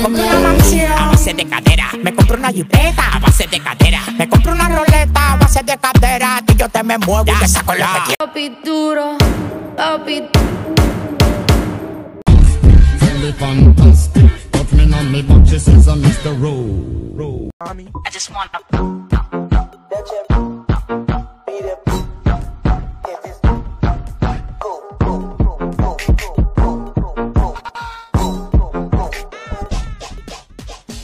Me compro una mansión a base de cadera. Me compro una jipeta a base de cadera. Me compro una roleta a base de cadera. Y yo te me muevo y te saco lo que quiero. Papi duro, papi fantastic. Me me Mr. I just wanna